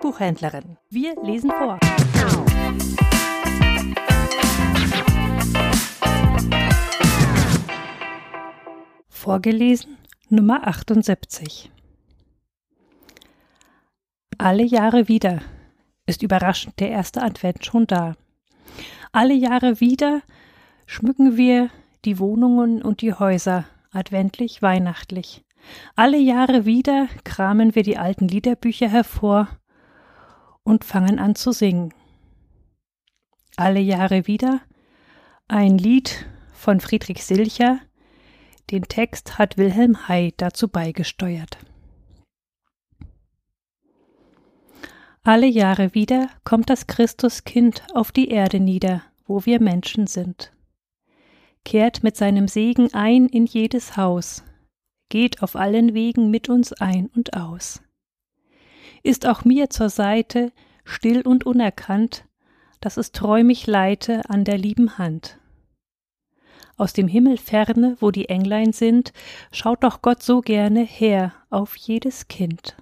Buchhändlerin. Wir lesen vor. Vorgelesen Nummer 78. Alle Jahre wieder ist überraschend der erste Advent schon da. Alle Jahre wieder schmücken wir die Wohnungen und die Häuser adventlich, weihnachtlich. Alle Jahre wieder kramen wir die alten Liederbücher hervor und fangen an zu singen. Alle Jahre wieder ein Lied von Friedrich Silcher, den Text hat Wilhelm Hay dazu beigesteuert. Alle Jahre wieder kommt das Christuskind auf die Erde nieder, wo wir Menschen sind. Kehrt mit seinem Segen ein in jedes Haus, geht auf allen Wegen mit uns ein und aus. Ist auch mir zur Seite, still und unerkannt, dass es treu mich leite an der lieben Hand. Aus dem Himmel ferne, wo die Englein sind, schaut doch Gott so gerne her auf jedes Kind.